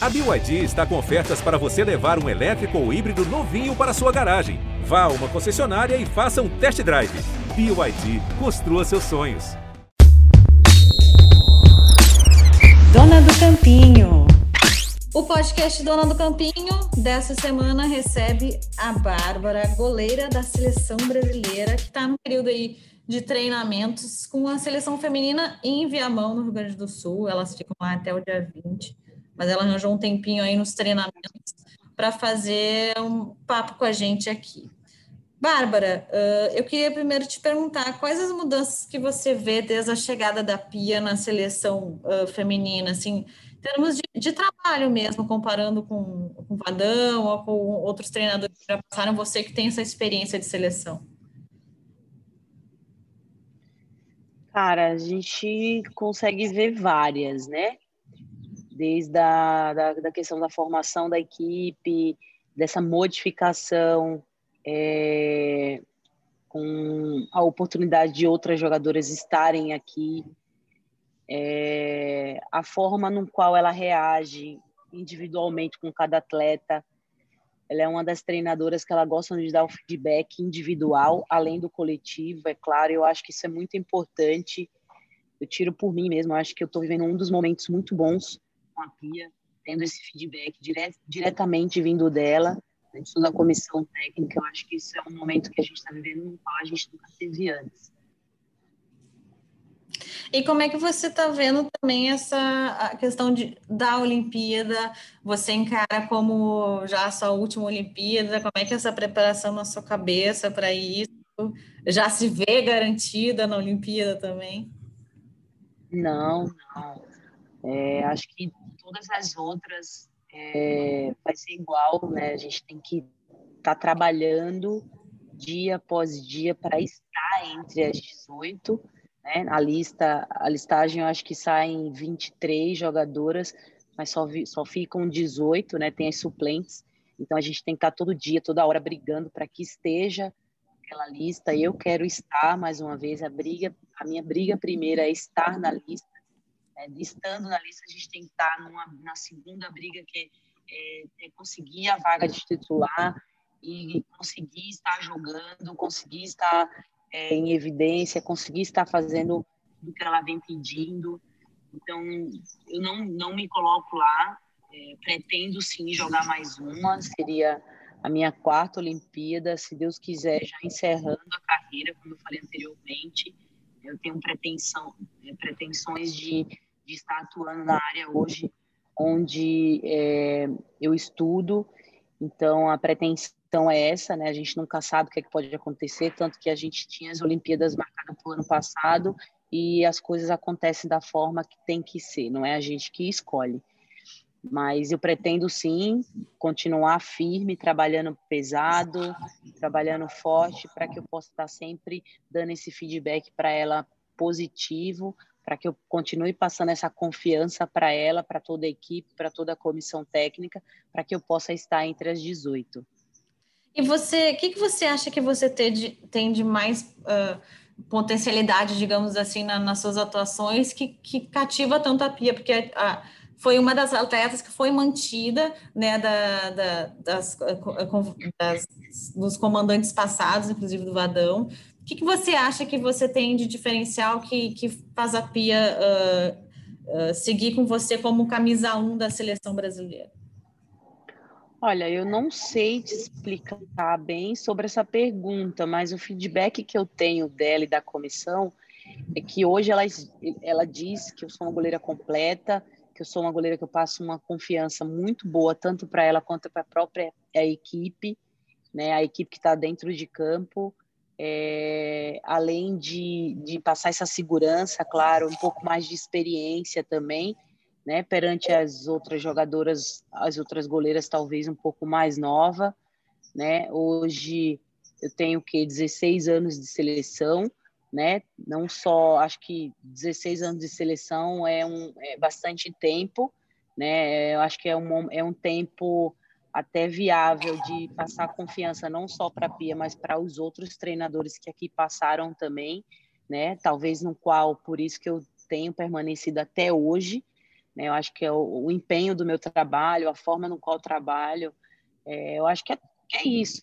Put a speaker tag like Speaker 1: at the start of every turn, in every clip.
Speaker 1: A BYD está com ofertas para você levar um elétrico ou híbrido novinho para sua garagem. Vá a uma concessionária e faça um test drive. BYD, construa seus sonhos.
Speaker 2: Dona do Campinho.
Speaker 3: O podcast Dona do Campinho dessa semana recebe a Bárbara, goleira da seleção brasileira, que está no período aí de treinamentos com a seleção feminina em Viamão, no Rio Grande do Sul. Elas ficam lá até o dia 20 mas ela arranjou um tempinho aí nos treinamentos para fazer um papo com a gente aqui. Bárbara, eu queria primeiro te perguntar quais as mudanças que você vê desde a chegada da Pia na seleção feminina, assim, em termos de, de trabalho mesmo, comparando com, com o Vadão ou com outros treinadores que já passaram, você que tem essa experiência de seleção.
Speaker 4: Cara, a gente consegue ver várias, né? Desde a da, da questão da formação da equipe, dessa modificação, é, com a oportunidade de outras jogadoras estarem aqui, é, a forma no qual ela reage individualmente com cada atleta. Ela é uma das treinadoras que ela gosta de dar o feedback individual, além do coletivo, é claro. Eu acho que isso é muito importante. Eu tiro por mim mesmo. Eu acho que eu estou vivendo um dos momentos muito bons com a Pia, tendo esse feedback dire diretamente vindo dela, dentro da comissão técnica. Eu acho que isso é um momento que a gente está vivendo no qual a gente nunca teve antes.
Speaker 3: E como é que você está vendo também essa questão de, da Olimpíada? Você encara como já a sua última Olimpíada? Como é que é essa preparação na sua cabeça para isso? Já se vê garantida na Olimpíada também?
Speaker 4: Não, não. É, acho que todas as outras é, vai ser igual, né? A gente tem que estar tá trabalhando dia após dia para estar entre as 18, né? A lista, a listagem eu acho que saem 23 jogadoras, mas só, vi, só ficam 18, né? Tem as suplentes. Então a gente tem que estar tá todo dia, toda hora brigando para que esteja aquela lista. Eu quero estar mais uma vez a briga, a minha briga primeira é estar na lista é, estando na lista, a gente tem que estar numa, na segunda briga, que é, é conseguir a vaga de titular e conseguir estar jogando, conseguir estar é, em evidência, conseguir estar fazendo o que ela vem pedindo. Então, eu não, não me coloco lá, é, pretendo sim jogar mais uma, seria a minha quarta Olimpíada, se Deus quiser, já encerrando a carreira, como eu falei anteriormente. Eu tenho pretensão, é, pretensões de de estar atuando na área hoje onde é, eu estudo. Então, a pretensão é essa, né? A gente nunca sabe o que, é que pode acontecer, tanto que a gente tinha as Olimpíadas marcadas para o ano passado e as coisas acontecem da forma que tem que ser, não é a gente que escolhe. Mas eu pretendo sim continuar firme, trabalhando pesado, trabalhando forte, para que eu possa estar sempre dando esse feedback para ela positivo, para que eu continue passando essa confiança para ela, para toda a equipe, para toda a comissão técnica, para que eu possa estar entre as 18.
Speaker 3: E você, o que, que você acha que você tem de, tem de mais uh, potencialidade, digamos assim, na, nas suas atuações que, que cativa tanto a Pia? Porque uh, foi uma das atletas que foi mantida, né, da, da das, das, dos comandantes passados, inclusive do Vadão, que, que você acha que você tem de diferencial que, que faz a Pia uh, uh, seguir com você como camisa 1 da seleção brasileira?
Speaker 4: Olha, eu não sei te explicar bem sobre essa pergunta, mas o feedback que eu tenho dela e da comissão é que hoje ela, ela diz que eu sou uma goleira completa, que eu sou uma goleira que eu passo uma confiança muito boa, tanto para ela quanto para a própria a equipe, né? A equipe que está dentro de campo é, além de, de passar essa segurança, claro, um pouco mais de experiência também, né, perante as outras jogadoras, as outras goleiras talvez um pouco mais nova, né, hoje eu tenho que 16 anos de seleção, né, não só, acho que 16 anos de seleção é, um, é bastante tempo, né, eu acho que é um, é um tempo até viável de passar confiança não só para a Pia, mas para os outros treinadores que aqui passaram também, né? Talvez no qual por isso que eu tenho permanecido até hoje, né? Eu acho que é o, o empenho do meu trabalho, a forma no qual trabalho, é, eu acho que é, é isso.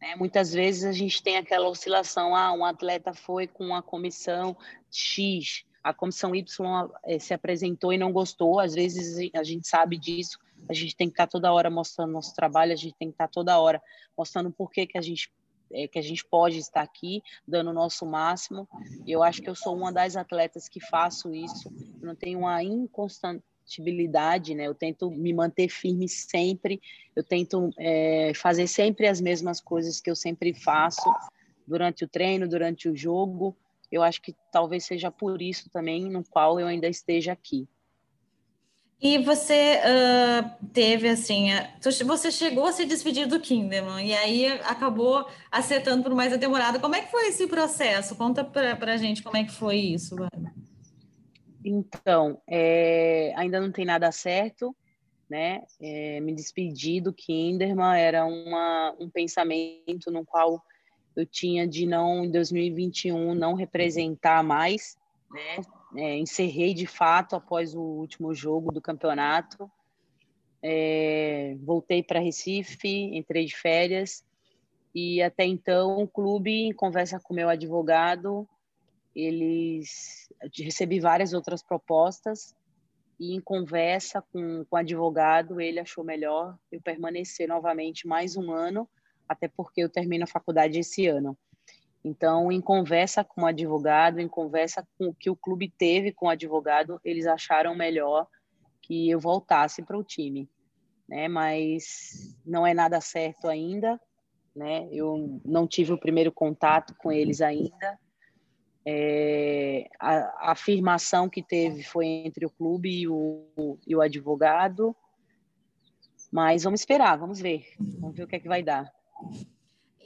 Speaker 4: Né? Muitas vezes a gente tem aquela oscilação, ah, um atleta foi com a comissão X, a comissão Y eh, se apresentou e não gostou, às vezes a gente sabe disso, a gente tem que estar toda hora mostrando nosso trabalho, a gente tem que estar toda hora mostrando por que, que a gente é, que a gente pode estar aqui dando o nosso máximo. Eu acho que eu sou uma das atletas que faço isso. Eu não tenho uma inconstantabilidade, né? Eu tento me manter firme sempre. Eu tento é, fazer sempre as mesmas coisas que eu sempre faço durante o treino, durante o jogo. Eu acho que talvez seja por isso também no qual eu ainda esteja aqui.
Speaker 3: E você uh, teve assim, você chegou a se despedir do Kinderman e aí acabou acertando por mais a temporada. Como é que foi esse processo? Conta para a gente como é que foi isso.
Speaker 4: Então, é, ainda não tem nada certo, né? É, me despedir do Kinderman era uma, um pensamento no qual eu tinha de não, em 2021, não representar mais, né? É, encerrei de fato após o último jogo do campeonato. É, voltei para Recife, entrei de férias e até então o clube, em conversa com meu advogado, eles recebi várias outras propostas e em conversa com, com o advogado ele achou melhor eu permanecer novamente mais um ano, até porque eu termino a faculdade esse ano. Então, em conversa com o advogado, em conversa com o que o clube teve com o advogado, eles acharam melhor que eu voltasse para o time, né? Mas não é nada certo ainda, né? Eu não tive o primeiro contato com eles ainda. É, a, a, afirmação que teve foi entre o clube e o, e o advogado, mas vamos esperar, vamos ver, vamos ver o que é que vai dar.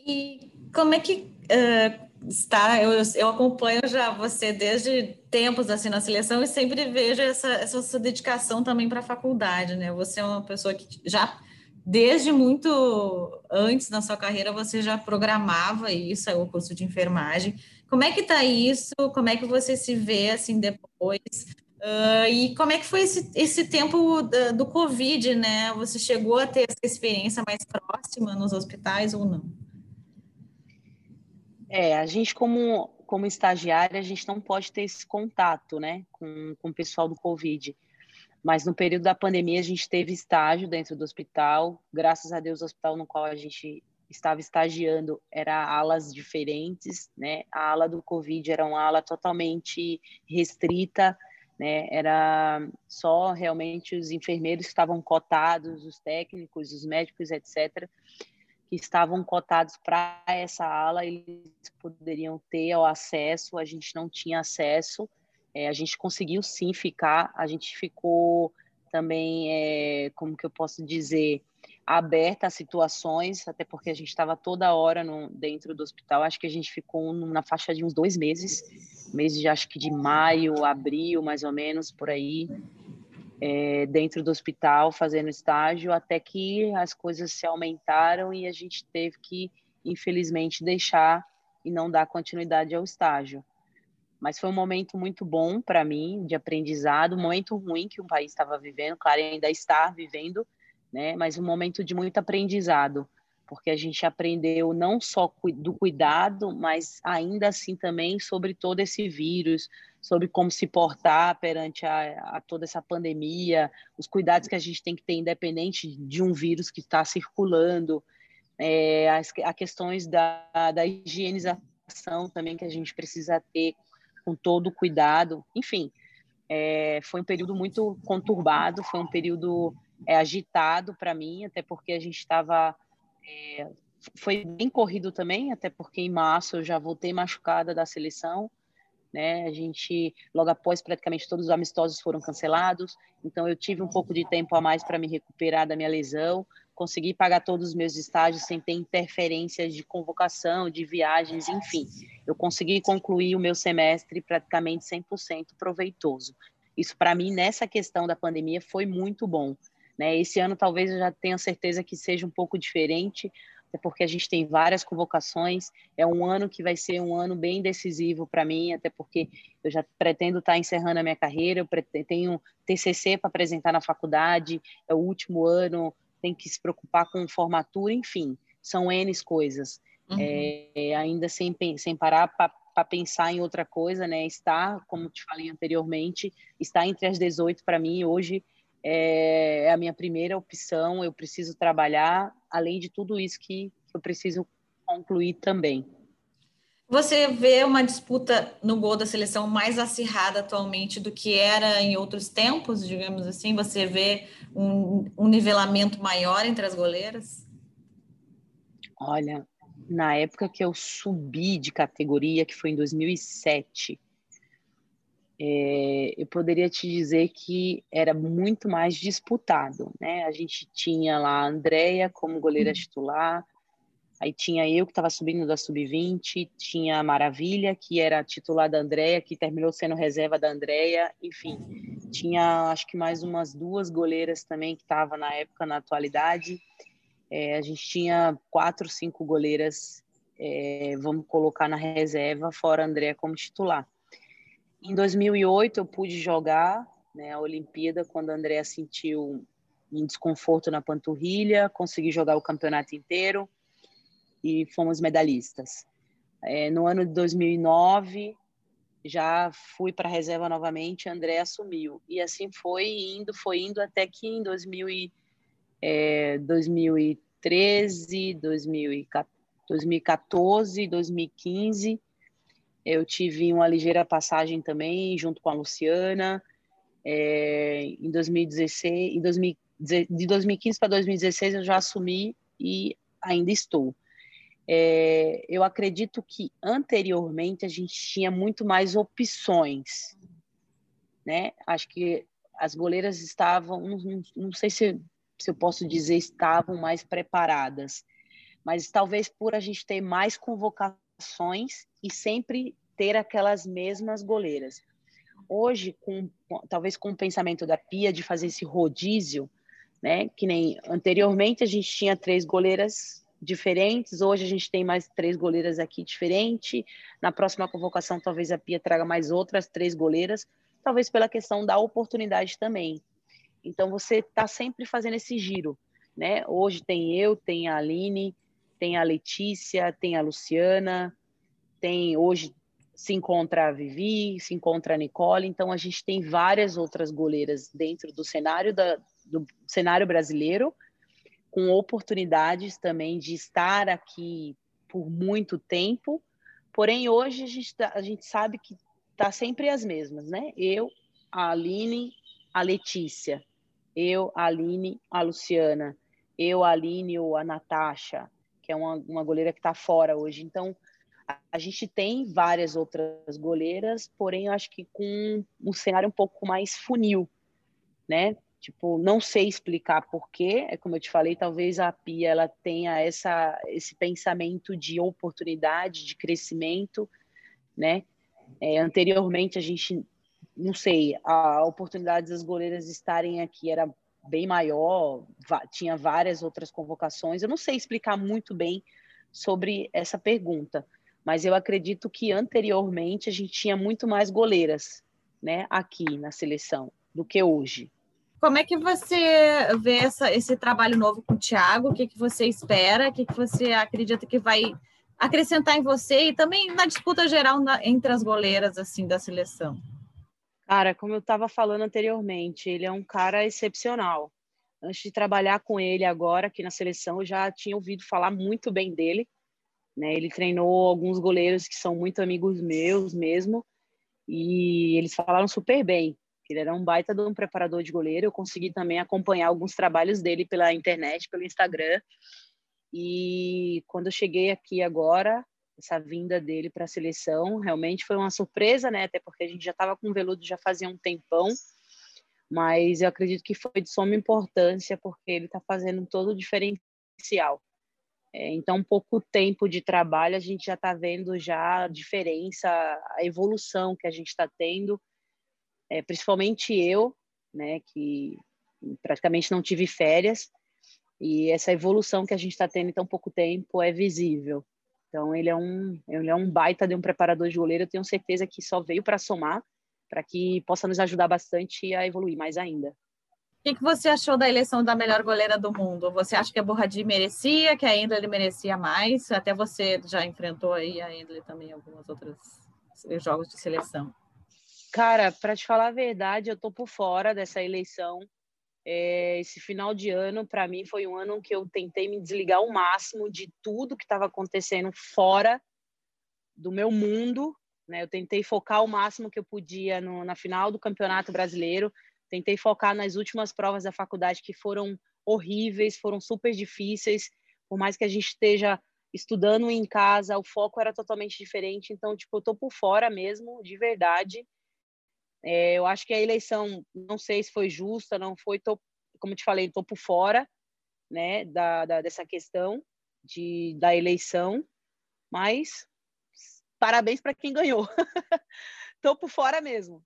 Speaker 3: E como é que uh, está? Eu, eu acompanho já você desde tempos assim na seleção e sempre vejo essa, essa sua dedicação também para a faculdade, né? Você é uma pessoa que já desde muito antes na sua carreira você já programava isso, é o curso de enfermagem. Como é que está isso? Como é que você se vê assim depois? Uh, e como é que foi esse, esse tempo do, do Covid, né? Você chegou a ter essa experiência mais próxima nos hospitais ou não?
Speaker 4: É, a gente como, como estagiária, a gente não pode ter esse contato, né, com, com o pessoal do Covid. Mas no período da pandemia, a gente teve estágio dentro do hospital. Graças a Deus, o hospital no qual a gente estava estagiando era alas diferentes, né? A ala do Covid era uma ala totalmente restrita, né? Era só realmente os enfermeiros que estavam cotados, os técnicos, os médicos, etc que estavam cotados para essa ala, eles poderiam ter o acesso, a gente não tinha acesso, é, a gente conseguiu sim ficar, a gente ficou também, é, como que eu posso dizer, aberta a situações, até porque a gente estava toda hora no, dentro do hospital, acho que a gente ficou na faixa de uns dois meses, mês de acho que de maio, abril, mais ou menos, por aí, é, dentro do hospital fazendo estágio, até que as coisas se aumentaram e a gente teve que, infelizmente, deixar e não dar continuidade ao estágio. Mas foi um momento muito bom para mim, de aprendizado, um momento ruim que o país estava vivendo, claro, ainda está vivendo, né? mas um momento de muito aprendizado, porque a gente aprendeu não só do cuidado, mas ainda assim também sobre todo esse vírus, sobre como se portar perante a, a, toda essa pandemia, os cuidados que a gente tem que ter independente de um vírus que está circulando, é, as a questões da, da higienização também que a gente precisa ter com todo o cuidado, enfim, é, foi um período muito conturbado, foi um período é, agitado para mim, até porque a gente estava é, foi bem corrido também, até porque em março eu já voltei machucada da seleção, né? A gente, logo após, praticamente todos os amistosos foram cancelados, então eu tive um pouco de tempo a mais para me recuperar da minha lesão, consegui pagar todos os meus estágios sem ter interferências de convocação, de viagens, enfim. Eu consegui concluir o meu semestre praticamente 100% proveitoso. Isso, para mim, nessa questão da pandemia, foi muito bom. Né? Esse ano, talvez, eu já tenha certeza que seja um pouco diferente, até porque a gente tem várias convocações. É um ano que vai ser um ano bem decisivo para mim, até porque eu já pretendo estar tá encerrando a minha carreira, eu pretendo, tenho TCC para apresentar na faculdade, é o último ano, tem que se preocupar com formatura, enfim, são N coisas. Uhum. É, ainda sem, sem parar para pensar em outra coisa, né? Estar, como te falei anteriormente, estar entre as 18 para mim hoje é, é a minha primeira opção. Eu preciso trabalhar, além de tudo isso que eu preciso concluir também.
Speaker 3: Você vê uma disputa no gol da seleção mais acirrada atualmente do que era em outros tempos, digamos assim? Você vê um, um nivelamento maior entre as goleiras?
Speaker 4: Olha, na época que eu subi de categoria, que foi em 2007, é, eu poderia te dizer que era muito mais disputado, né? A gente tinha lá a Andrea como goleira uhum. titular, aí tinha eu que estava subindo da sub-20, tinha a Maravilha, que era titular da Andrea, que terminou sendo reserva da Andrea, enfim, tinha acho que mais umas duas goleiras também que estavam na época, na atualidade. É, a gente tinha quatro, cinco goleiras, é, vamos colocar na reserva, fora a Andrea como titular. Em 2008 eu pude jogar né, a Olimpíada quando a Andrea sentiu um desconforto na panturrilha, consegui jogar o campeonato inteiro e fomos medalhistas. É, no ano de 2009 já fui para a reserva novamente, André assumiu e assim foi indo, foi indo até que em 2000 é, 2013, 2014, 2015 eu tive uma ligeira passagem também, junto com a Luciana, é, em 2016, em 2000, de 2015 para 2016 eu já assumi e ainda estou. É, eu acredito que anteriormente a gente tinha muito mais opções, né? Acho que as goleiras estavam, não, não, sei se, se eu posso dizer estavam mais preparadas, mas talvez por a gente ter mais convocações e sempre ter aquelas mesmas goleiras. Hoje, com, talvez com o pensamento da Pia de fazer esse rodízio, né? Que nem anteriormente a gente tinha três goleiras diferentes, hoje a gente tem mais três goleiras aqui diferentes. Na próxima convocação, talvez a Pia traga mais outras três goleiras, talvez pela questão da oportunidade também. Então você está sempre fazendo esse giro, né? Hoje tem eu, tem a Aline, tem a Letícia, tem a Luciana, tem hoje se encontra a Vivi, se encontra a Nicole, então a gente tem várias outras goleiras dentro do cenário, da, do cenário brasileiro, com oportunidades também de estar aqui por muito tempo, porém hoje a gente, tá, a gente sabe que tá sempre as mesmas, né? Eu, a Aline, a Letícia, eu, a Aline, a Luciana, eu, a Aline ou a Natasha, que é uma, uma goleira que está fora hoje, então a gente tem várias outras goleiras, porém eu acho que com um cenário um pouco mais funil, né? Tipo, não sei explicar porquê, é como eu te falei, talvez a Pia ela tenha essa, esse pensamento de oportunidade, de crescimento, né? É, anteriormente a gente, não sei, a oportunidade das goleiras estarem aqui era bem maior, tinha várias outras convocações, eu não sei explicar muito bem sobre essa pergunta, mas eu acredito que anteriormente a gente tinha muito mais goleiras, né, aqui na seleção do que hoje.
Speaker 3: Como é que você vê essa, esse trabalho novo com o Thiago? O que, que você espera? O que, que você acredita que vai acrescentar em você e também na disputa geral na, entre as goleiras assim da seleção?
Speaker 4: Cara, como eu estava falando anteriormente, ele é um cara excepcional. Antes de trabalhar com ele agora aqui na seleção, eu já tinha ouvido falar muito bem dele. Né? Ele treinou alguns goleiros que são muito amigos meus mesmo, e eles falaram super bem. Ele era um baita de um preparador de goleiro. Eu consegui também acompanhar alguns trabalhos dele pela internet, pelo Instagram. E quando eu cheguei aqui agora, essa vinda dele para a seleção realmente foi uma surpresa, né? Até porque a gente já estava com o Veludo já fazia um tempão, mas eu acredito que foi de suma importância porque ele está fazendo todo o diferencial. É, então, pouco tempo de trabalho, a gente já está vendo já a diferença, a evolução que a gente está tendo, é, principalmente eu, né, que praticamente não tive férias, E essa evolução que a gente está tendo em tão pouco tempo é visível. Então, ele é um, ele é um baita de um preparador de goleiro. Eu tenho certeza que só veio para somar, para que possa nos ajudar bastante a evoluir mais ainda.
Speaker 3: O que, que, você achou da eleição da melhor goleira do mundo? Você acha que a Borradi merecia, que a Endley merecia mais? Até você já enfrentou aí a Endley também em alguns outros jogos de seleção.
Speaker 4: Cara, para te falar a verdade, eu tô por fora dessa eleição. É, esse final de ano, para mim, foi um ano que eu tentei me desligar ao máximo de tudo que estava acontecendo fora do meu mundo. Né? Eu tentei focar o máximo que eu podia no, na final do Campeonato Brasileiro. Tentei focar nas últimas provas da faculdade que foram horríveis, foram super difíceis. Por mais que a gente esteja estudando em casa, o foco era totalmente diferente. Então, tipo, eu tô por fora mesmo, de verdade. É, eu acho que a eleição, não sei se foi justa, não foi, tô, como te falei, estou por fora né, da, da, dessa questão de, da eleição, mas parabéns para quem ganhou. Estou por fora mesmo.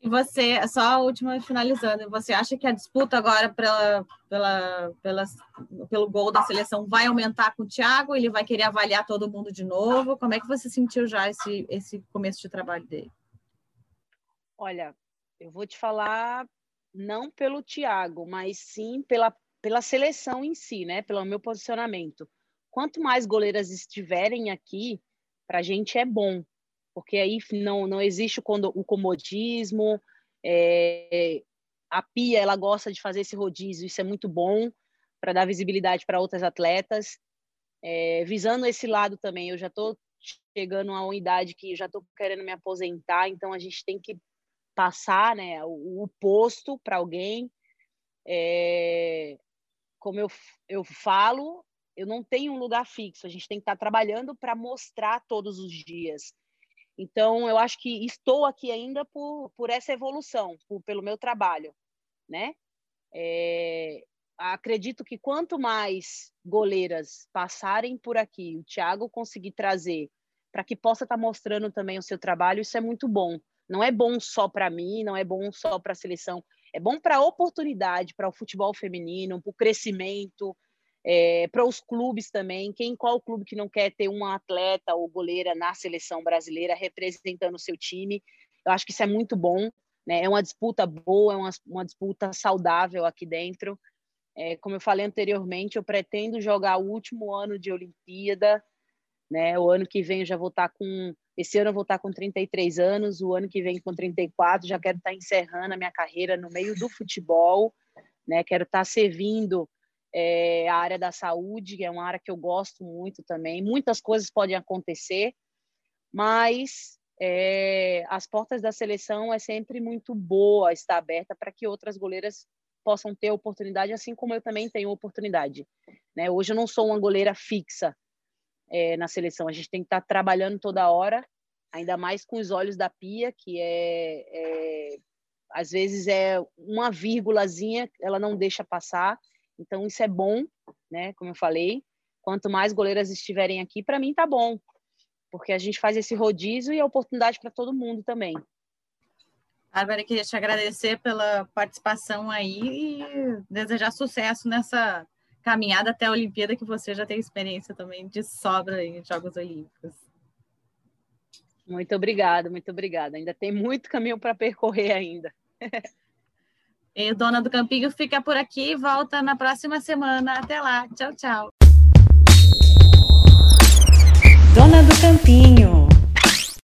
Speaker 3: E você, só a última finalizando, você acha que a disputa agora pela, pela, pela, pelo gol da seleção vai aumentar com o Thiago? Ele vai querer avaliar todo mundo de novo? Como é que você sentiu já esse, esse começo de trabalho dele?
Speaker 4: Olha, eu vou te falar não pelo Thiago, mas sim pela, pela seleção em si, né? Pelo meu posicionamento. Quanto mais goleiras estiverem aqui, para a gente é bom, porque aí não, não existe o comodismo. É, a Pia ela gosta de fazer esse rodízio, isso é muito bom para dar visibilidade para outras atletas. É, visando esse lado também, eu já estou chegando a uma idade que já estou querendo me aposentar, então a gente tem que passar né, o, o posto para alguém. É, como eu, eu falo, eu não tenho um lugar fixo, a gente tem que estar tá trabalhando para mostrar todos os dias. Então, eu acho que estou aqui ainda por, por essa evolução, por, pelo meu trabalho, né? É, acredito que quanto mais goleiras passarem por aqui, o Thiago conseguir trazer para que possa estar tá mostrando também o seu trabalho, isso é muito bom. Não é bom só para mim, não é bom só para a seleção, é bom para a oportunidade, para o futebol feminino, para o crescimento, é, para os clubes também. Quem qual clube que não quer ter uma atleta ou goleira na seleção brasileira representando o seu time? Eu acho que isso é muito bom. Né? É uma disputa boa, é uma, uma disputa saudável aqui dentro. É, como eu falei anteriormente, eu pretendo jogar o último ano de Olimpíada. Né? O ano que vem eu já vou estar com esse ano eu vou estar com 33 anos, o ano que vem com 34, já quero estar encerrando a minha carreira no meio do futebol, né? Quero estar servindo é, a área da saúde, que é uma área que eu gosto muito também. Muitas coisas podem acontecer, mas é, as portas da seleção é sempre muito boa estar aberta para que outras goleiras possam ter oportunidade, assim como eu também tenho oportunidade. Né? Hoje eu não sou uma goleira fixa, é, na seleção. A gente tem que estar tá trabalhando toda hora, ainda mais com os olhos da pia, que é, é às vezes é uma vírgulazinha, ela não deixa passar. Então isso é bom, né? Como eu falei, quanto mais goleiras estiverem aqui, para mim tá bom, porque a gente faz esse rodízio e é oportunidade para todo mundo também.
Speaker 3: Bárbara, queria te agradecer pela participação aí e desejar sucesso nessa caminhada até a Olimpíada, que você já tem experiência também de sobra em Jogos Olímpicos.
Speaker 4: Muito obrigada, muito obrigada. Ainda tem muito caminho para percorrer ainda.
Speaker 3: E Dona do Campinho fica por aqui e volta na próxima semana. Até lá. Tchau, tchau.
Speaker 2: Dona do Campinho.